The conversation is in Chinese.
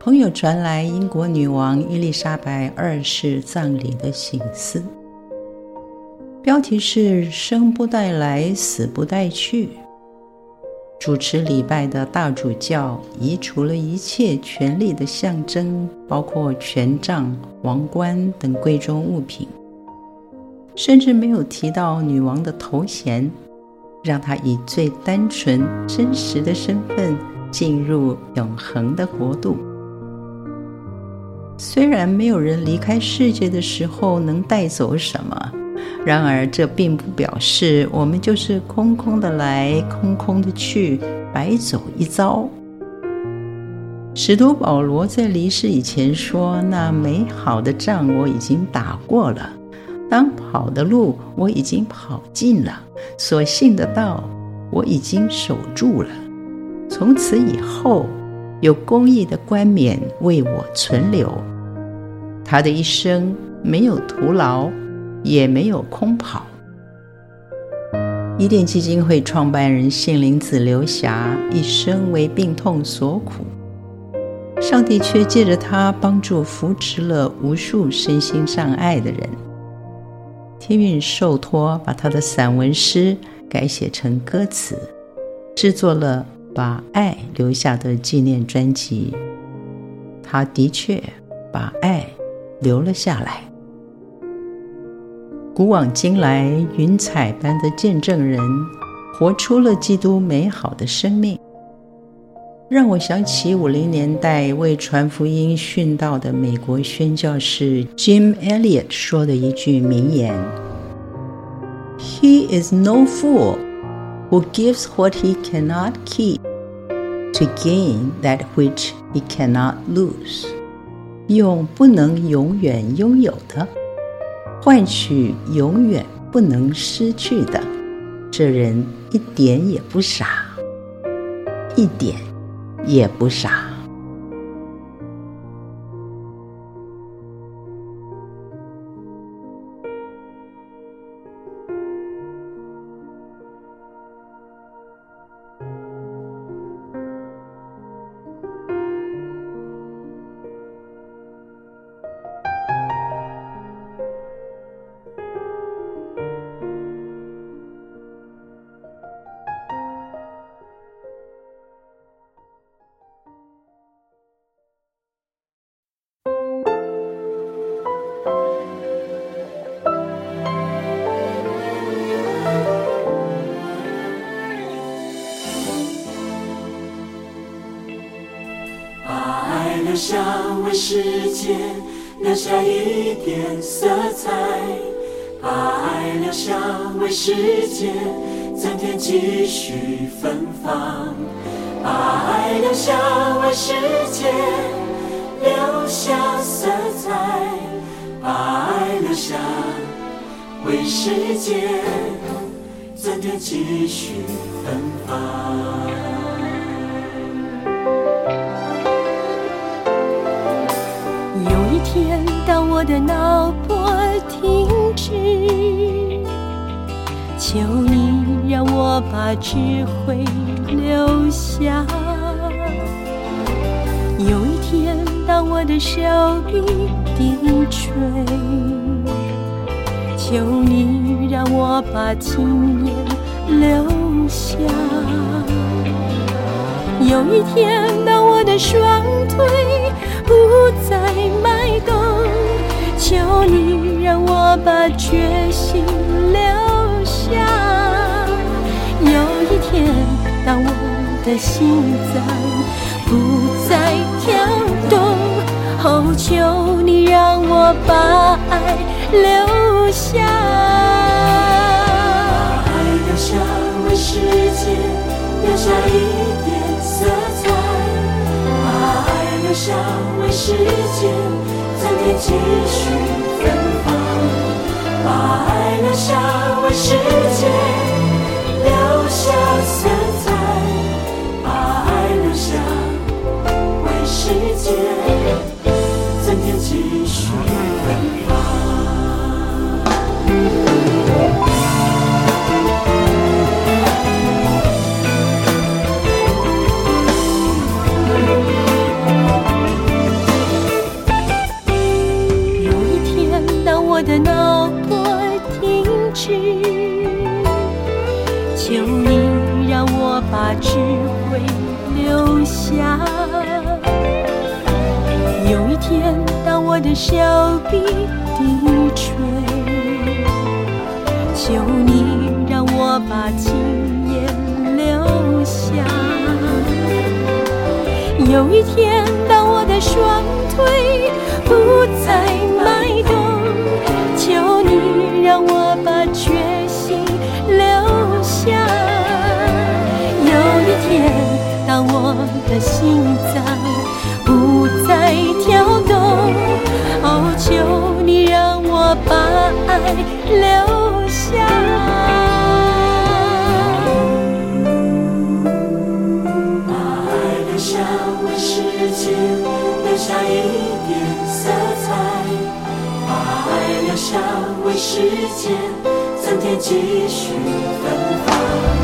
朋友传来英国女王伊丽莎白二世葬礼的喜事，标题是“生不带来，死不带去”。主持礼拜的大主教移除了一切权力的象征，包括权杖、王冠等贵重物品，甚至没有提到女王的头衔，让她以最单纯、真实的身份进入永恒的国度。虽然没有人离开世界的时候能带走什么。然而，这并不表示我们就是空空的来，空空的去，白走一遭。使徒保罗在离世以前说：“那美好的仗我已经打过了，当跑的路我已经跑尽了，所信的道我已经守住了。从此以后，有公义的冠冕为我存留。”他的一生没有徒劳。也没有空跑。伊甸基金会创办人杏林子刘霞一生为病痛所苦，上帝却借着他帮助扶持了无数身心障碍的人。天运受托把他的散文诗改写成歌词，制作了把爱留下的纪念专辑。他的确把爱留了下来。古往今来，云彩般的见证人，活出了基督美好的生命，让我想起五零年代为传福音殉道的美国宣教士 Jim Elliot 说的一句名言：“He is no fool who gives what he cannot keep to gain that which he cannot lose。”用不能永远拥有的。换取永远不能失去的，这人一点也不傻，一点也不傻。想为世界留下一点色彩，把爱留下为世界增添几许芬芳，把爱留下为世界留下色彩，把爱留下为世界增添几许芬芳。我的脑波停止，求你让我把智慧留下。有一天，当我的手臂低垂，求你让我把经验留下。有一天，当我的双腿不我把决心留下。有一天，当我的心脏不再跳动，哦，求你让我把爱留下。把爱留下，为世界留下一点色彩；把爱。留下为世界增添继续当我的手臂低垂，求你让我把情眼留下。有一天，当我的双腿不再迈动，求你让我把决心留下。有一天，当我的心留下。留下一点色彩，把爱留下为时间增添几许芬芳。